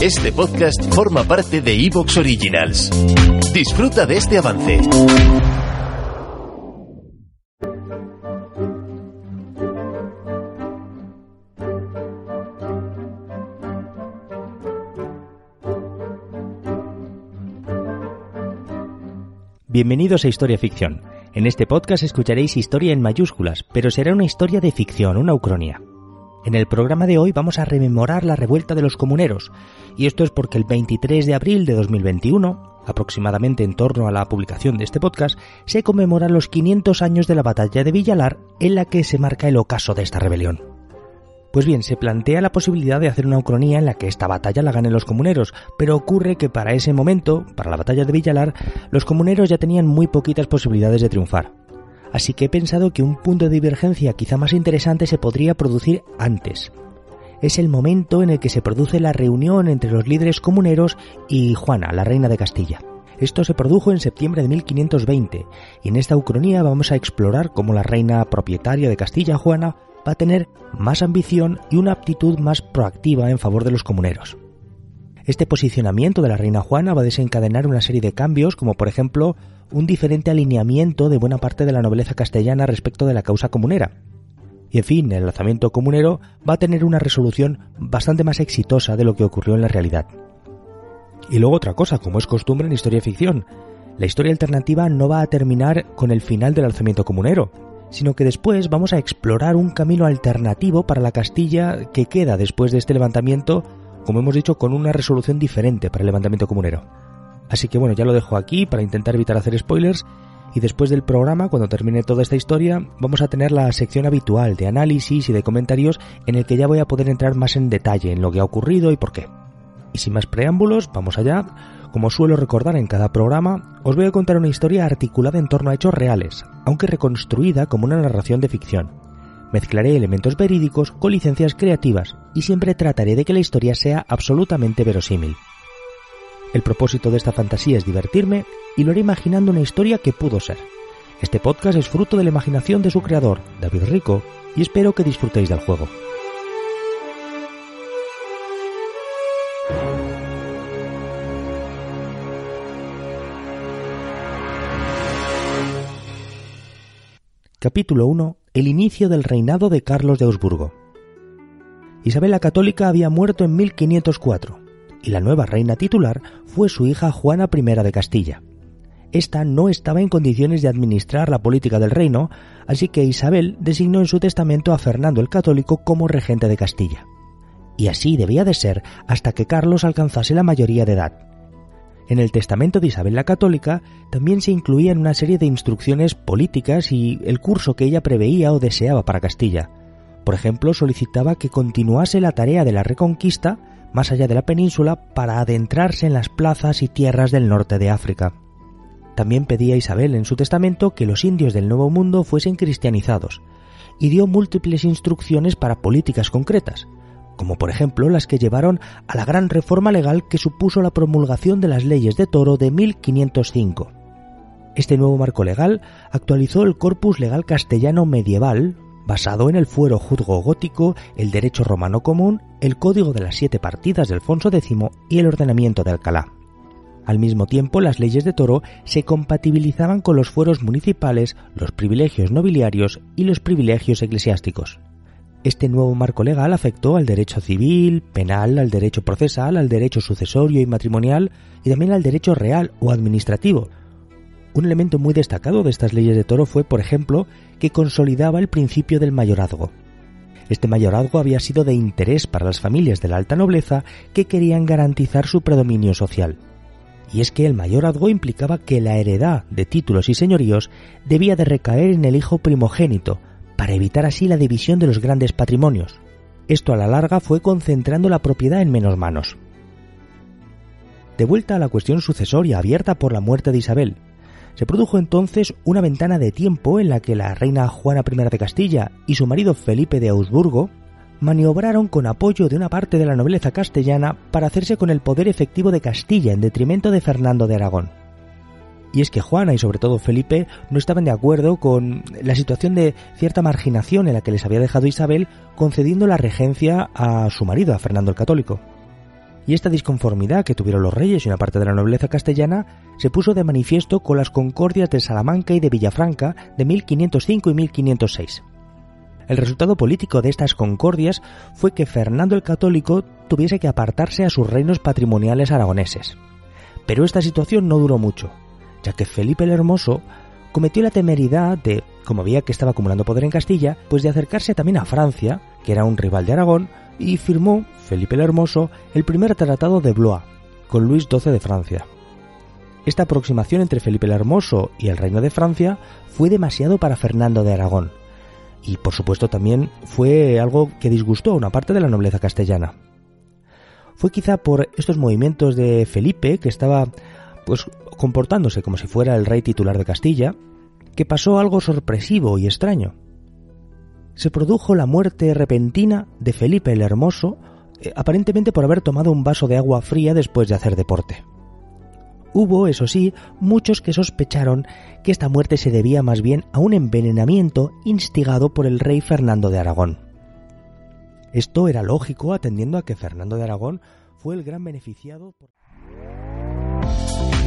Este podcast forma parte de Evox Originals. Disfruta de este avance. Bienvenidos a Historia Ficción. En este podcast escucharéis historia en mayúsculas, pero será una historia de ficción, una ucronía. En el programa de hoy vamos a rememorar la revuelta de los comuneros, y esto es porque el 23 de abril de 2021, aproximadamente en torno a la publicación de este podcast, se conmemoran los 500 años de la batalla de Villalar en la que se marca el ocaso de esta rebelión. Pues bien, se plantea la posibilidad de hacer una ucronía en la que esta batalla la ganen los comuneros, pero ocurre que para ese momento, para la batalla de Villalar, los comuneros ya tenían muy poquitas posibilidades de triunfar así que he pensado que un punto de divergencia quizá más interesante se podría producir antes. Es el momento en el que se produce la reunión entre los líderes comuneros y Juana, la reina de Castilla. Esto se produjo en septiembre de 1520 y en esta ucronía vamos a explorar cómo la reina propietaria de Castilla, Juana, va a tener más ambición y una aptitud más proactiva en favor de los comuneros. Este posicionamiento de la reina Juana va a desencadenar una serie de cambios, como por ejemplo un diferente alineamiento de buena parte de la nobleza castellana respecto de la causa comunera. Y en fin, el lanzamiento comunero va a tener una resolución bastante más exitosa de lo que ocurrió en la realidad. Y luego otra cosa, como es costumbre en historia ficción, la historia alternativa no va a terminar con el final del alzamiento comunero, sino que después vamos a explorar un camino alternativo para la Castilla que queda después de este levantamiento como hemos dicho, con una resolución diferente para el levantamiento comunero. Así que bueno, ya lo dejo aquí para intentar evitar hacer spoilers y después del programa, cuando termine toda esta historia, vamos a tener la sección habitual de análisis y de comentarios en el que ya voy a poder entrar más en detalle en lo que ha ocurrido y por qué. Y sin más preámbulos, vamos allá. Como suelo recordar en cada programa, os voy a contar una historia articulada en torno a hechos reales, aunque reconstruida como una narración de ficción. Mezclaré elementos verídicos con licencias creativas y siempre trataré de que la historia sea absolutamente verosímil. El propósito de esta fantasía es divertirme y lo haré imaginando una historia que pudo ser. Este podcast es fruto de la imaginación de su creador, David Rico, y espero que disfrutéis del juego. Capítulo 1 el inicio del reinado de Carlos de Augsburgo. Isabel la Católica había muerto en 1504 y la nueva reina titular fue su hija Juana I de Castilla. Esta no estaba en condiciones de administrar la política del reino, así que Isabel designó en su testamento a Fernando el Católico como regente de Castilla. Y así debía de ser hasta que Carlos alcanzase la mayoría de edad. En el testamento de Isabel la Católica también se incluían una serie de instrucciones políticas y el curso que ella preveía o deseaba para Castilla. Por ejemplo, solicitaba que continuase la tarea de la reconquista más allá de la península para adentrarse en las plazas y tierras del norte de África. También pedía Isabel en su testamento que los indios del Nuevo Mundo fuesen cristianizados, y dio múltiples instrucciones para políticas concretas, como por ejemplo las que llevaron a la gran reforma legal que supuso la promulgación de las leyes de Toro de 1505. Este nuevo marco legal actualizó el corpus legal castellano medieval, basado en el fuero juzgo gótico, el derecho romano común, el código de las siete partidas de Alfonso X y el ordenamiento de Alcalá. Al mismo tiempo, las leyes de Toro se compatibilizaban con los fueros municipales, los privilegios nobiliarios y los privilegios eclesiásticos. Este nuevo marco legal afectó al derecho civil, penal, al derecho procesal, al derecho sucesorio y matrimonial y también al derecho real o administrativo. Un elemento muy destacado de estas leyes de Toro fue, por ejemplo, que consolidaba el principio del mayorazgo. Este mayorazgo había sido de interés para las familias de la alta nobleza que querían garantizar su predominio social. Y es que el mayorazgo implicaba que la heredad de títulos y señoríos debía de recaer en el hijo primogénito, para evitar así la división de los grandes patrimonios. Esto a la larga fue concentrando la propiedad en menos manos. De vuelta a la cuestión sucesoria abierta por la muerte de Isabel, se produjo entonces una ventana de tiempo en la que la reina Juana I de Castilla y su marido Felipe de Augsburgo maniobraron con apoyo de una parte de la nobleza castellana para hacerse con el poder efectivo de Castilla en detrimento de Fernando de Aragón. Y es que Juana y sobre todo Felipe no estaban de acuerdo con la situación de cierta marginación en la que les había dejado Isabel concediendo la regencia a su marido, a Fernando el Católico y esta disconformidad que tuvieron los reyes y una parte de la nobleza castellana se puso de manifiesto con las concordias de Salamanca y de Villafranca de 1505 y 1506. El resultado político de estas concordias fue que Fernando el Católico tuviese que apartarse a sus reinos patrimoniales aragoneses. Pero esta situación no duró mucho, que Felipe el Hermoso cometió la temeridad de, como veía que estaba acumulando poder en Castilla, pues de acercarse también a Francia, que era un rival de Aragón, y firmó Felipe el Hermoso el primer tratado de Blois con Luis XII de Francia. Esta aproximación entre Felipe el Hermoso y el Reino de Francia fue demasiado para Fernando de Aragón, y por supuesto también fue algo que disgustó a una parte de la nobleza castellana. Fue quizá por estos movimientos de Felipe, que estaba pues comportándose como si fuera el rey titular de Castilla, que pasó algo sorpresivo y extraño se produjo la muerte repentina de Felipe el Hermoso, eh, aparentemente por haber tomado un vaso de agua fría después de hacer deporte. Hubo, eso sí, muchos que sospecharon que esta muerte se debía más bien a un envenenamiento instigado por el rey Fernando de Aragón. Esto era lógico atendiendo a que Fernando de Aragón fue el gran beneficiado por...